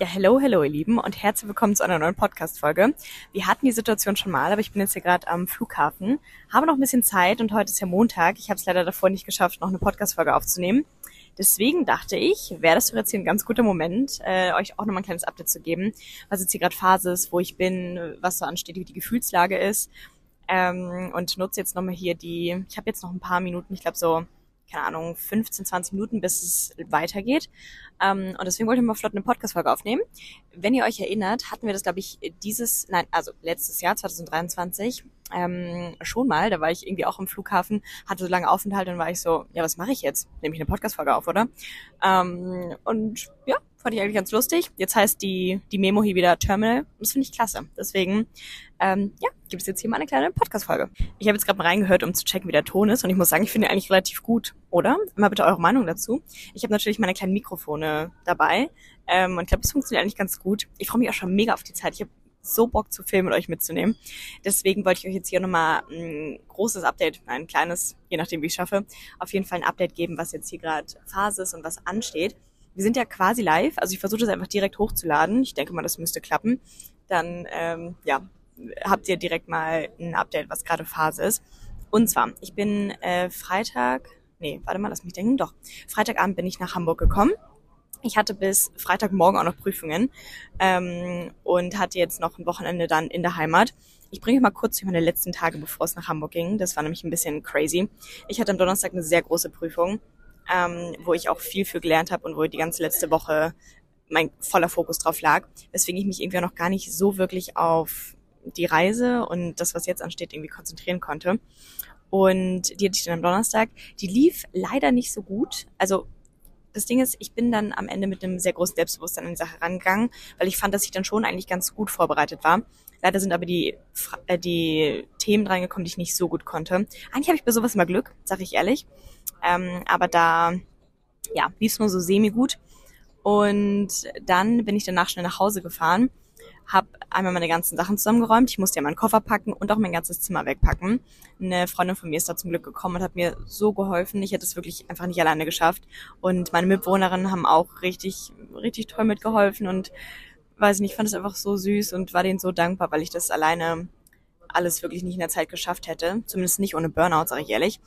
Ja, hello, hello, ihr Lieben und herzlich willkommen zu einer neuen Podcast-Folge. Wir hatten die Situation schon mal, aber ich bin jetzt hier gerade am Flughafen, habe noch ein bisschen Zeit und heute ist ja Montag. Ich habe es leider davor nicht geschafft, noch eine Podcast-Folge aufzunehmen. Deswegen dachte ich, wäre das jetzt hier ein ganz guter Moment, äh, euch auch nochmal ein kleines Update zu geben, was jetzt hier gerade Phase ist, wo ich bin, was so ansteht, wie die Gefühlslage ist. Ähm, und nutze jetzt nochmal hier die, ich habe jetzt noch ein paar Minuten, ich glaube so keine Ahnung, 15, 20 Minuten, bis es weitergeht. Ähm, und deswegen wollte ich mal flott eine Podcast-Folge aufnehmen. Wenn ihr euch erinnert, hatten wir das, glaube ich, dieses, nein, also letztes Jahr, 2023, ähm, schon mal. Da war ich irgendwie auch im Flughafen, hatte so lange Aufenthalt und war ich so, ja, was mache ich jetzt? Nehme ich eine Podcast-Folge auf, oder? Ähm, und ja, fand ich eigentlich ganz lustig. Jetzt heißt die, die Memo hier wieder Terminal. Das finde ich klasse. Deswegen, ähm, ja, gibt es jetzt hier mal eine kleine Podcast-Folge. Ich habe jetzt gerade mal reingehört, um zu checken, wie der Ton ist. Und ich muss sagen, ich finde ihn eigentlich relativ gut, oder? Mal bitte eure Meinung dazu. Ich habe natürlich meine kleinen Mikrofone dabei. Ähm, und ich glaube, es funktioniert eigentlich ganz gut. Ich freue mich auch schon mega auf die Zeit. Ich habe so Bock zu filmen und euch mitzunehmen. Deswegen wollte ich euch jetzt hier nochmal ein großes Update, ein kleines, je nachdem wie ich schaffe, auf jeden Fall ein Update geben, was jetzt hier gerade Phase ist und was ansteht. Wir sind ja quasi live, also ich versuche das einfach direkt hochzuladen. Ich denke mal, das müsste klappen. Dann ähm, ja, habt ihr direkt mal ein Update, was gerade Phase ist. Und zwar, ich bin äh, Freitag, nee, warte mal, lass mich denken, doch. Freitagabend bin ich nach Hamburg gekommen. Ich hatte bis Freitagmorgen auch noch Prüfungen ähm, und hatte jetzt noch ein Wochenende dann in der Heimat. Ich bringe mal kurz meine letzten Tage, bevor es nach Hamburg ging. Das war nämlich ein bisschen crazy. Ich hatte am Donnerstag eine sehr große Prüfung ähm, wo ich auch viel für gelernt habe und wo die ganze letzte Woche mein voller Fokus drauf lag, weswegen ich mich irgendwie noch gar nicht so wirklich auf die Reise und das, was jetzt ansteht, irgendwie konzentrieren konnte. Und die hatte ich dann am Donnerstag. Die lief leider nicht so gut. Also das Ding ist, ich bin dann am Ende mit einem sehr großen Selbstbewusstsein an die Sache rangegangen, weil ich fand, dass ich dann schon eigentlich ganz gut vorbereitet war. Leider sind aber die, äh, die Themen reingekommen, die ich nicht so gut konnte. Eigentlich habe ich bei sowas immer Glück, sage ich ehrlich. Ähm, aber da ja, lief es nur so semi-gut. Und dann bin ich danach schnell nach Hause gefahren, habe einmal meine ganzen Sachen zusammengeräumt. Ich musste ja meinen Koffer packen und auch mein ganzes Zimmer wegpacken. Eine Freundin von mir ist da zum Glück gekommen und hat mir so geholfen. Ich hätte es wirklich einfach nicht alleine geschafft. Und meine Mitbewohnerinnen haben auch richtig, richtig toll mitgeholfen und weiß nicht, ich fand es einfach so süß und war denen so dankbar, weil ich das alleine alles wirklich nicht in der Zeit geschafft hätte. Zumindest nicht ohne Burnout, sage ich ehrlich.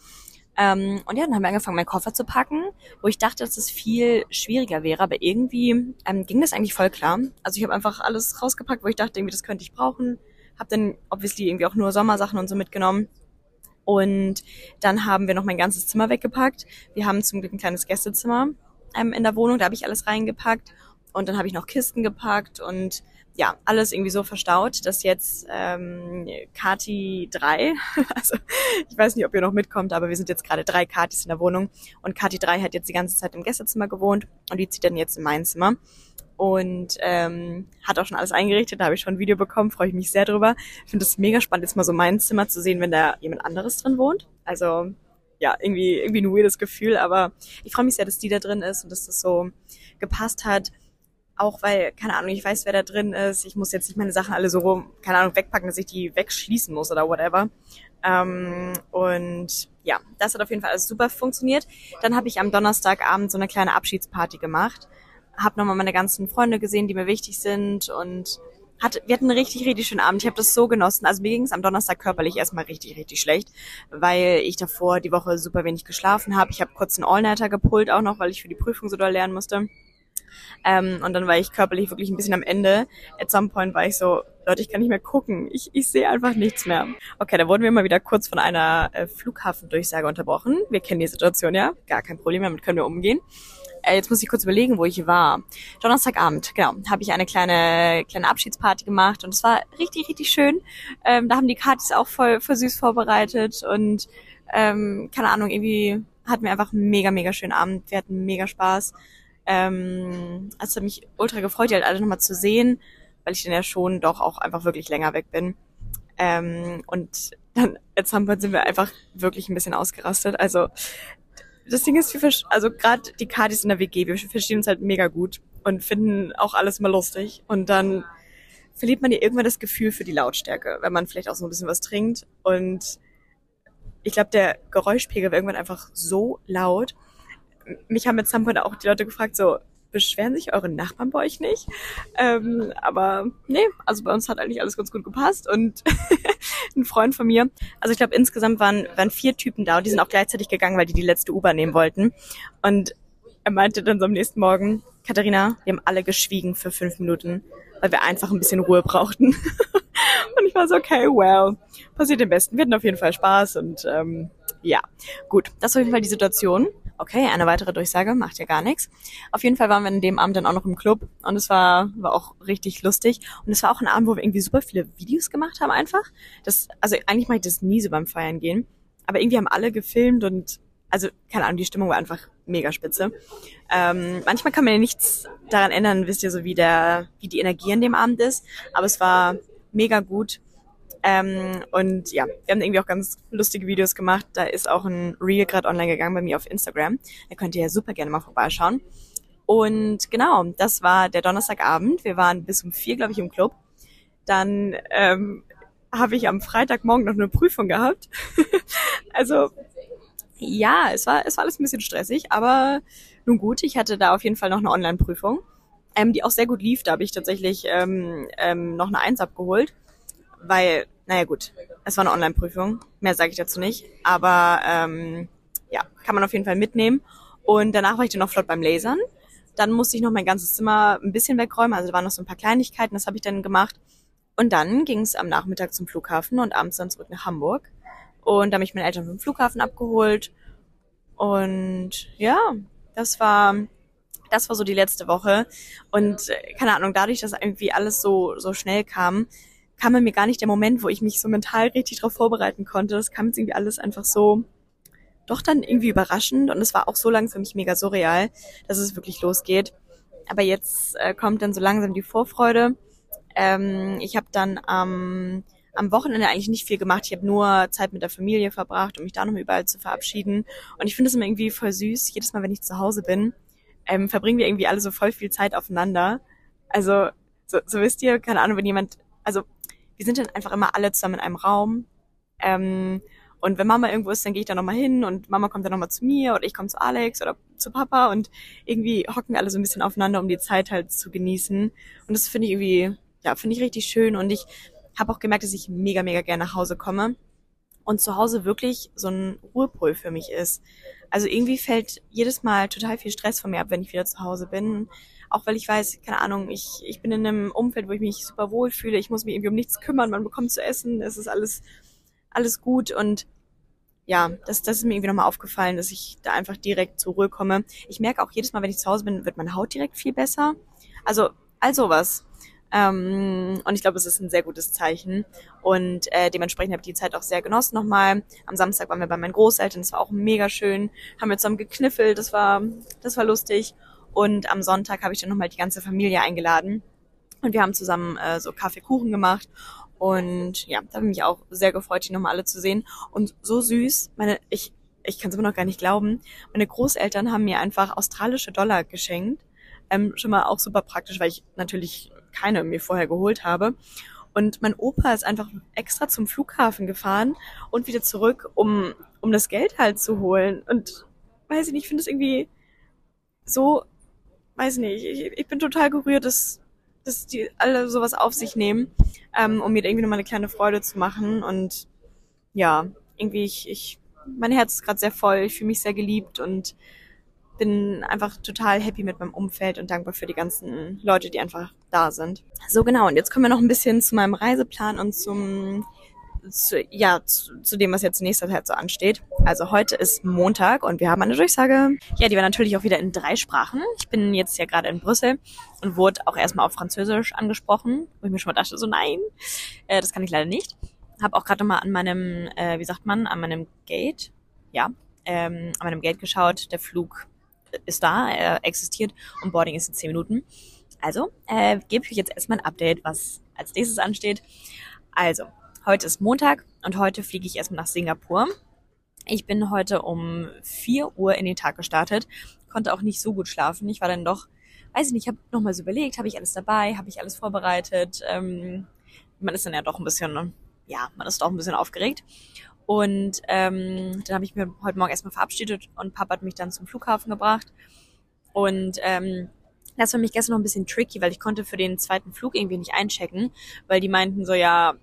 Ähm, und ja, dann haben wir angefangen, meinen Koffer zu packen, wo ich dachte, dass es viel schwieriger wäre, aber irgendwie ähm, ging das eigentlich voll klar. Also ich habe einfach alles rausgepackt, wo ich dachte, irgendwie das könnte ich brauchen. Habe dann obviously irgendwie auch nur Sommersachen und so mitgenommen. Und dann haben wir noch mein ganzes Zimmer weggepackt. Wir haben zum Glück ein kleines Gästezimmer ähm, in der Wohnung, da habe ich alles reingepackt. Und dann habe ich noch Kisten gepackt und ja, alles irgendwie so verstaut, dass jetzt ähm, Kati 3, also ich weiß nicht, ob ihr noch mitkommt, aber wir sind jetzt gerade drei Katis in der Wohnung und Kati 3 hat jetzt die ganze Zeit im Gästezimmer gewohnt und die zieht dann jetzt in mein Zimmer und ähm, hat auch schon alles eingerichtet, da habe ich schon ein Video bekommen, freue ich mich sehr drüber. Ich finde es mega spannend, jetzt mal so mein Zimmer zu sehen, wenn da jemand anderes drin wohnt. Also ja, irgendwie, irgendwie ein weirdes Gefühl, aber ich freue mich sehr, dass die da drin ist und dass das so gepasst hat auch weil, keine Ahnung, ich weiß, wer da drin ist. Ich muss jetzt nicht meine Sachen alle so, keine Ahnung, wegpacken, dass ich die wegschließen muss oder whatever. Ähm, und ja, das hat auf jeden Fall alles super funktioniert. Dann habe ich am Donnerstagabend so eine kleine Abschiedsparty gemacht. Hab nochmal meine ganzen Freunde gesehen, die mir wichtig sind und hat, wir hatten einen richtig, richtig schönen Abend. Ich habe das so genossen. Also mir ging es am Donnerstag körperlich erstmal richtig, richtig schlecht, weil ich davor die Woche super wenig geschlafen habe. Ich habe kurz einen Allnighter gepult auch noch, weil ich für die Prüfung so doll lernen musste. Ähm, und dann war ich körperlich wirklich ein bisschen am Ende. At some point war ich so, Leute, ich kann nicht mehr gucken. Ich, ich sehe einfach nichts mehr. Okay, da wurden wir mal wieder kurz von einer äh, Flughafendurchsage unterbrochen. Wir kennen die Situation ja. Gar kein Problem, damit können wir umgehen. Äh, jetzt muss ich kurz überlegen, wo ich war. Donnerstagabend, genau, habe ich eine kleine kleine Abschiedsparty gemacht und es war richtig, richtig schön. Ähm, da haben die Katis auch voll, voll süß vorbereitet und ähm, keine Ahnung, irgendwie hatten wir einfach einen mega, mega schönen Abend. Wir hatten mega Spaß. Ähm, hat mich ultra gefreut, die halt alle nochmal zu sehen, weil ich dann ja schon doch auch einfach wirklich länger weg bin. Ähm, und dann at some point sind wir einfach wirklich ein bisschen ausgerastet. Also das Ding ist, wir also gerade die Kardis in der WG, wir verstehen uns halt mega gut und finden auch alles mal lustig. Und dann verliert man ja irgendwann das Gefühl für die Lautstärke, wenn man vielleicht auch so ein bisschen was trinkt. Und ich glaube, der Geräuschpegel war irgendwann einfach so laut, mich haben jetzt some point auch die Leute gefragt, so, beschweren sich eure Nachbarn bei euch nicht. Ähm, aber nee, also bei uns hat eigentlich alles ganz gut gepasst. Und ein Freund von mir, also ich glaube insgesamt waren, waren vier Typen da und die sind auch gleichzeitig gegangen, weil die die letzte U-Bahn nehmen wollten. Und er meinte dann so am nächsten Morgen, Katharina, wir haben alle geschwiegen für fünf Minuten, weil wir einfach ein bisschen Ruhe brauchten. und ich war so, okay, well, passiert dem Besten. Wir hatten auf jeden Fall Spaß und ähm, ja, gut, das ist auf jeden Fall die Situation. Okay, eine weitere Durchsage, macht ja gar nichts. Auf jeden Fall waren wir in dem Abend dann auch noch im Club und es war, war auch richtig lustig. Und es war auch ein Abend, wo wir irgendwie super viele Videos gemacht haben einfach. Das, also eigentlich mache ich das nie so beim Feiern gehen. Aber irgendwie haben alle gefilmt und also keine Ahnung, die Stimmung war einfach mega spitze. Ähm, manchmal kann man ja nichts daran ändern, wisst ihr, so wie der, wie die Energie an dem Abend ist. Aber es war mega gut. Ähm, und ja, wir haben irgendwie auch ganz lustige Videos gemacht. Da ist auch ein Reel gerade online gegangen bei mir auf Instagram. Da könnt ihr ja super gerne mal vorbeischauen. Und genau, das war der Donnerstagabend. Wir waren bis um vier, glaube ich, im Club. Dann ähm, habe ich am Freitagmorgen noch eine Prüfung gehabt. also ja, es war, es war alles ein bisschen stressig, aber nun gut, ich hatte da auf jeden Fall noch eine Online-Prüfung, ähm, die auch sehr gut lief. Da habe ich tatsächlich ähm, ähm, noch eine Eins abgeholt, weil, naja gut, es war eine Online-Prüfung, mehr sage ich dazu nicht, aber ähm, ja, kann man auf jeden Fall mitnehmen. Und danach war ich dann noch flott beim Lasern. Dann musste ich noch mein ganzes Zimmer ein bisschen wegräumen, also da waren noch so ein paar Kleinigkeiten, das habe ich dann gemacht. Und dann ging es am Nachmittag zum Flughafen und abends dann zurück nach Hamburg. Und da habe ich meine Eltern vom Flughafen abgeholt. Und ja, das war, das war so die letzte Woche. Und äh, keine Ahnung, dadurch, dass irgendwie alles so, so schnell kam, kam mir gar nicht der Moment, wo ich mich so mental richtig darauf vorbereiten konnte. Das kam jetzt irgendwie alles einfach so, doch dann irgendwie überraschend. Und es war auch so lang für mich mega surreal, dass es wirklich losgeht. Aber jetzt äh, kommt dann so langsam die Vorfreude. Ähm, ich habe dann am am Wochenende eigentlich nicht viel gemacht. Ich habe nur Zeit mit der Familie verbracht, um mich da noch überall zu verabschieden. Und ich finde es immer irgendwie voll süß. Jedes Mal, wenn ich zu Hause bin, ähm, verbringen wir irgendwie alle so voll viel Zeit aufeinander. Also, so, so wisst ihr, keine Ahnung, wenn jemand, also wir sind dann einfach immer alle zusammen in einem Raum. Ähm, und wenn Mama irgendwo ist, dann gehe ich da nochmal hin und Mama kommt dann nochmal zu mir oder ich komme zu Alex oder zu Papa und irgendwie hocken alle so ein bisschen aufeinander, um die Zeit halt zu genießen. Und das finde ich irgendwie, ja, finde ich richtig schön und ich habe auch gemerkt, dass ich mega, mega gerne nach Hause komme und zu Hause wirklich so ein Ruhepol für mich ist. Also irgendwie fällt jedes Mal total viel Stress von mir ab, wenn ich wieder zu Hause bin. Auch weil ich weiß, keine Ahnung, ich, ich bin in einem Umfeld, wo ich mich super wohl fühle. Ich muss mich irgendwie um nichts kümmern. Man bekommt zu essen. Es ist alles, alles gut. Und ja, das, das ist mir irgendwie nochmal aufgefallen, dass ich da einfach direkt zur Ruhe komme. Ich merke auch jedes Mal, wenn ich zu Hause bin, wird meine Haut direkt viel besser. Also, all sowas. Ähm, und ich glaube, es ist ein sehr gutes Zeichen. Und äh, dementsprechend habe ich die Zeit auch sehr genossen nochmal. Am Samstag waren wir bei meinen Großeltern, das war auch mega schön. Haben wir zusammen gekniffelt, das war, das war lustig. Und am Sonntag habe ich dann nochmal die ganze Familie eingeladen. Und wir haben zusammen äh, so Kaffeekuchen gemacht. Und ja, da habe ich mich auch sehr gefreut, die nochmal alle zu sehen. Und so süß, meine, ich, ich kann es immer noch gar nicht glauben. Meine Großeltern haben mir einfach australische Dollar geschenkt. Ähm, schon mal auch super praktisch, weil ich natürlich keine mir vorher geholt habe. Und mein Opa ist einfach extra zum Flughafen gefahren und wieder zurück, um, um das Geld halt zu holen. Und weiß ich nicht, ich finde es irgendwie so, weiß nicht, ich, ich bin total gerührt, dass, dass die alle sowas auf sich nehmen, ähm, um mir irgendwie nochmal eine kleine Freude zu machen. Und ja, irgendwie, ich, ich mein Herz ist gerade sehr voll, ich fühle mich sehr geliebt und bin einfach total happy mit meinem Umfeld und dankbar für die ganzen Leute, die einfach da sind. So genau, und jetzt kommen wir noch ein bisschen zu meinem Reiseplan und zum zu, ja, zu, zu dem, was jetzt in nächster Zeit so ansteht. Also heute ist Montag und wir haben eine Durchsage. Ja, die war natürlich auch wieder in drei Sprachen. Ich bin jetzt ja gerade in Brüssel und wurde auch erstmal auf Französisch angesprochen, wo ich mir schon mal dachte, so nein, äh, das kann ich leider nicht. Habe auch gerade mal an meinem, äh, wie sagt man, an meinem Gate, ja, ähm, an meinem Gate geschaut. Der Flug ist da, er existiert und Boarding ist in 10 Minuten. Also, äh, gebe ich euch jetzt erstmal ein Update, was als nächstes ansteht. Also, heute ist Montag und heute fliege ich erstmal nach Singapur. Ich bin heute um 4 Uhr in den Tag gestartet, konnte auch nicht so gut schlafen. Ich war dann doch, weiß ich nicht, habe nochmal so überlegt, habe ich alles dabei, habe ich alles vorbereitet. Ähm, man ist dann ja doch ein bisschen, ja, man ist doch ein bisschen aufgeregt. Und ähm, dann habe ich mir heute Morgen erstmal verabschiedet und Papa hat mich dann zum Flughafen gebracht. Und ähm, Das war mich gestern noch ein bisschen tricky, weil ich konnte für den zweiten Flug irgendwie nicht einchecken, weil die meinten so, ja,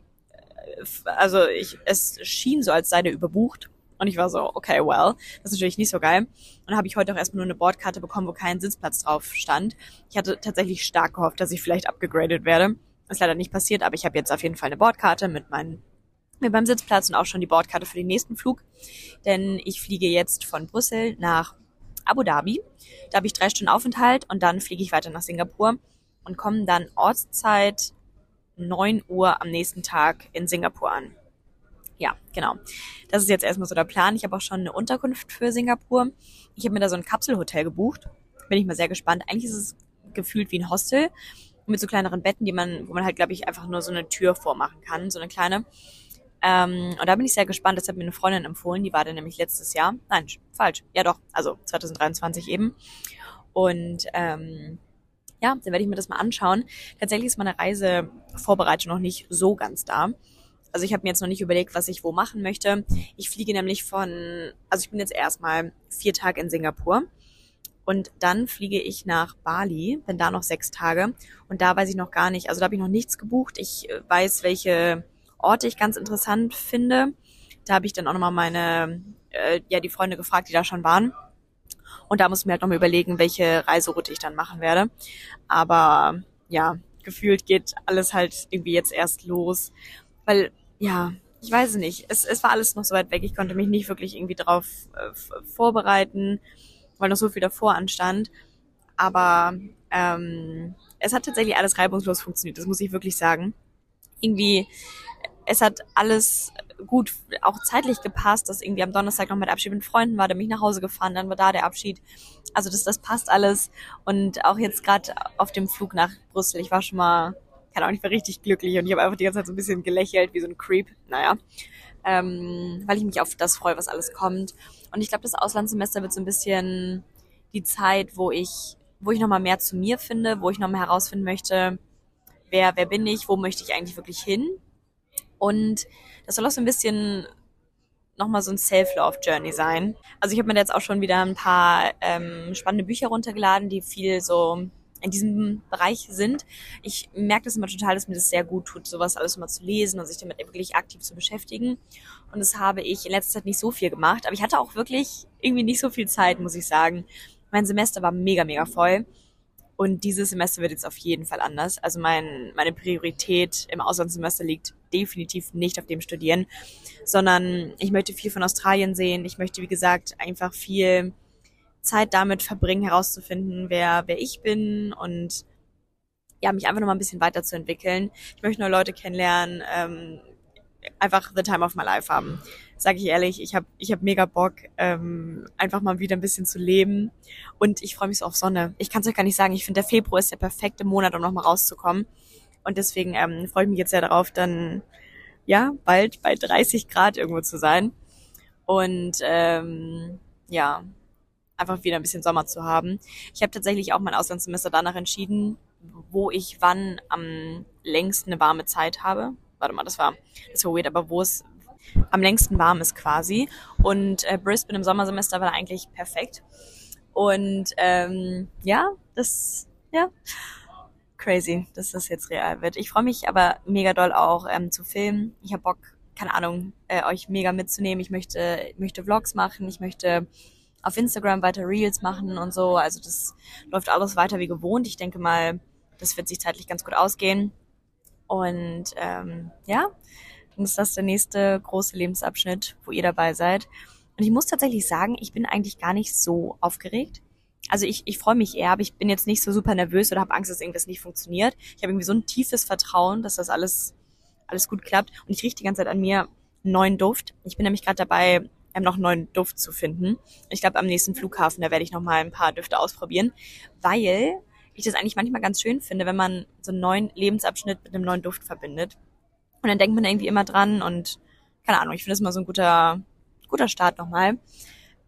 also ich, es schien so, als sei der überbucht. Und ich war so, okay, well, das ist natürlich nicht so geil. Und habe ich heute auch erstmal nur eine Bordkarte bekommen, wo kein Sitzplatz drauf stand. Ich hatte tatsächlich stark gehofft, dass ich vielleicht abgegradet werde. Ist leider nicht passiert, aber ich habe jetzt auf jeden Fall eine Bordkarte mit meinen mit meinem Sitzplatz und auch schon die Bordkarte für den nächsten Flug. Denn ich fliege jetzt von Brüssel nach Abu Dhabi. Da habe ich drei Stunden Aufenthalt und dann fliege ich weiter nach Singapur und komme dann Ortszeit 9 Uhr am nächsten Tag in Singapur an. Ja, genau. Das ist jetzt erstmal so der Plan. Ich habe auch schon eine Unterkunft für Singapur. Ich habe mir da so ein Kapselhotel gebucht. Bin ich mal sehr gespannt. Eigentlich ist es gefühlt wie ein Hostel mit so kleineren Betten, die man, wo man halt, glaube ich, einfach nur so eine Tür vormachen kann, so eine kleine. Ähm, und da bin ich sehr gespannt. Das hat mir eine Freundin empfohlen. Die war da nämlich letztes Jahr. Nein, falsch. Ja doch. Also 2023 eben. Und ähm, ja, dann werde ich mir das mal anschauen. Tatsächlich ist meine Reisevorbereitung noch nicht so ganz da. Also ich habe mir jetzt noch nicht überlegt, was ich wo machen möchte. Ich fliege nämlich von, also ich bin jetzt erstmal vier Tage in Singapur und dann fliege ich nach Bali, bin da noch sechs Tage und da weiß ich noch gar nicht, also da habe ich noch nichts gebucht. Ich weiß, welche Orte ich ganz interessant finde. Da habe ich dann auch nochmal meine, äh, ja, die Freunde gefragt, die da schon waren. Und da muss ich mir halt nochmal überlegen, welche Reiseroute ich dann machen werde. Aber ja, gefühlt geht alles halt irgendwie jetzt erst los. Weil, ja, ich weiß nicht. Es, es war alles noch so weit weg. Ich konnte mich nicht wirklich irgendwie drauf äh, vorbereiten, weil noch so viel davor anstand. Aber ähm, es hat tatsächlich alles reibungslos funktioniert, das muss ich wirklich sagen. Irgendwie es hat alles gut auch zeitlich gepasst, dass irgendwie am Donnerstag noch mit Abschied mit Freunden war, der mich nach Hause gefahren, dann war da der Abschied. Also das, das passt alles. Und auch jetzt gerade auf dem Flug nach Brüssel, ich war schon mal, keine Ahnung, ich war richtig glücklich und ich habe einfach die ganze Zeit so ein bisschen gelächelt, wie so ein Creep. Naja. Ähm, weil ich mich auf das freue, was alles kommt. Und ich glaube, das Auslandssemester wird so ein bisschen die Zeit, wo ich, wo ich nochmal mehr zu mir finde, wo ich nochmal herausfinden möchte, wer, wer bin ich, wo möchte ich eigentlich wirklich hin und das soll auch so ein bisschen nochmal so ein Self-Love-Journey sein. Also ich habe mir jetzt auch schon wieder ein paar ähm, spannende Bücher runtergeladen, die viel so in diesem Bereich sind. Ich merke das immer total, dass mir das sehr gut tut, sowas alles mal zu lesen und sich damit wirklich aktiv zu beschäftigen. Und das habe ich in letzter Zeit nicht so viel gemacht, aber ich hatte auch wirklich irgendwie nicht so viel Zeit, muss ich sagen. Mein Semester war mega, mega voll. Und dieses Semester wird jetzt auf jeden Fall anders. Also mein, meine Priorität im Auslandssemester liegt definitiv nicht auf dem Studieren, sondern ich möchte viel von Australien sehen. Ich möchte, wie gesagt, einfach viel Zeit damit verbringen, herauszufinden, wer, wer ich bin und ja, mich einfach noch mal ein bisschen weiterzuentwickeln. Ich möchte nur Leute kennenlernen, ähm, einfach the time of my life haben. Sage ich ehrlich, ich habe ich hab mega Bock, ähm, einfach mal wieder ein bisschen zu leben. Und ich freue mich so auf Sonne. Ich kann es euch gar nicht sagen. Ich finde, der Februar ist der perfekte Monat, um nochmal rauszukommen. Und deswegen ähm, freue ich mich jetzt sehr darauf, dann ja bald bei 30 Grad irgendwo zu sein. Und ähm, ja, einfach wieder ein bisschen Sommer zu haben. Ich habe tatsächlich auch mein Auslandssemester danach entschieden, wo ich wann am längsten eine warme Zeit habe. Warte mal, das war, das war weird, aber wo es am längsten warm ist quasi. Und äh, Brisbane im Sommersemester war eigentlich perfekt. Und ähm, ja, das, ja, crazy, dass das jetzt real wird. Ich freue mich aber mega doll auch ähm, zu filmen. Ich habe Bock, keine Ahnung, äh, euch mega mitzunehmen. Ich möchte, möchte Vlogs machen, ich möchte auf Instagram weiter Reels machen und so. Also das läuft alles weiter wie gewohnt. Ich denke mal, das wird sich zeitlich ganz gut ausgehen. Und ähm, ja, dann ist das der nächste große Lebensabschnitt, wo ihr dabei seid. Und ich muss tatsächlich sagen, ich bin eigentlich gar nicht so aufgeregt also ich, ich freue mich eher, aber ich bin jetzt nicht so super nervös oder habe Angst, dass irgendwas nicht funktioniert. Ich habe irgendwie so ein tiefes Vertrauen, dass das alles, alles gut klappt. Und ich rieche die ganze Zeit an mir einen neuen Duft. Ich bin nämlich gerade dabei, ähm, noch einen neuen Duft zu finden. Ich glaube, am nächsten Flughafen, da werde ich noch mal ein paar Düfte ausprobieren, weil ich das eigentlich manchmal ganz schön finde, wenn man so einen neuen Lebensabschnitt mit einem neuen Duft verbindet. Und dann denkt man irgendwie immer dran und keine Ahnung, ich finde das mal so ein guter, guter Start nochmal.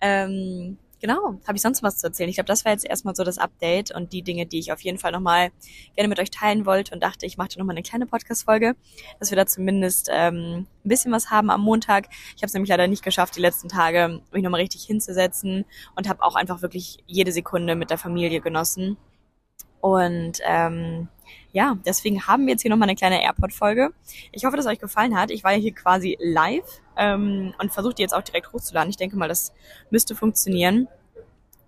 Ähm, genau, habe ich sonst was zu erzählen? Ich glaube, das war jetzt erstmal so das Update und die Dinge, die ich auf jeden Fall nochmal gerne mit euch teilen wollte und dachte, ich mache nochmal eine kleine Podcast-Folge, dass wir da zumindest ähm, ein bisschen was haben am Montag. Ich habe es nämlich leider nicht geschafft, die letzten Tage mich nochmal richtig hinzusetzen und habe auch einfach wirklich jede Sekunde mit der Familie genossen. Und ähm, ja, deswegen haben wir jetzt hier nochmal eine kleine AirPod-Folge. Ich hoffe, dass es euch gefallen hat. Ich war ja hier quasi live ähm, und versuche die jetzt auch direkt hochzuladen. Ich denke mal, das müsste funktionieren.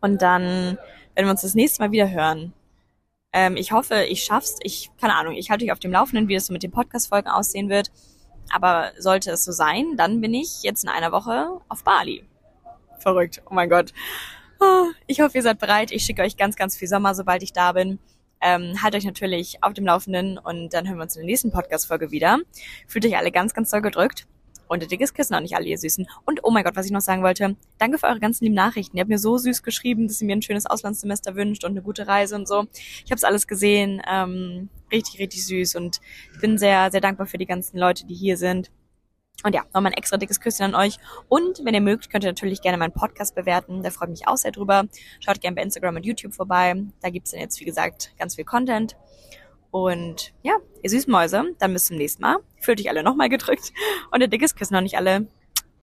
Und dann werden wir uns das nächste Mal wieder hören. Ähm, ich hoffe, ich schaff's. Ich, keine Ahnung, ich halte euch auf dem Laufenden, wie es so mit den Podcast-Folgen aussehen wird. Aber sollte es so sein, dann bin ich jetzt in einer Woche auf Bali. Verrückt. Oh mein Gott. Oh, ich hoffe, ihr seid bereit. Ich schicke euch ganz, ganz viel Sommer, sobald ich da bin. Ähm, halt euch natürlich auf dem Laufenden und dann hören wir uns in der nächsten Podcast-Folge wieder. Fühlt euch alle ganz, ganz doll gedrückt. Und ein dickes Kissen auch nicht alle, ihr Süßen. Und oh mein Gott, was ich noch sagen wollte. Danke für eure ganzen lieben Nachrichten. Ihr habt mir so süß geschrieben, dass ihr mir ein schönes Auslandssemester wünscht und eine gute Reise und so. Ich habe es alles gesehen. Ähm, richtig, richtig süß. Und ich bin sehr, sehr dankbar für die ganzen Leute, die hier sind. Und ja, nochmal ein extra dickes Küsschen an euch. Und wenn ihr mögt, könnt ihr natürlich gerne meinen Podcast bewerten. Da freut mich auch sehr drüber. Schaut gerne bei Instagram und YouTube vorbei. Da gibt's dann jetzt, wie gesagt, ganz viel Content. Und ja, ihr süßen Mäuse, dann bis zum nächsten Mal. Fühlt euch alle nochmal gedrückt. Und ein dickes Küssen noch nicht alle.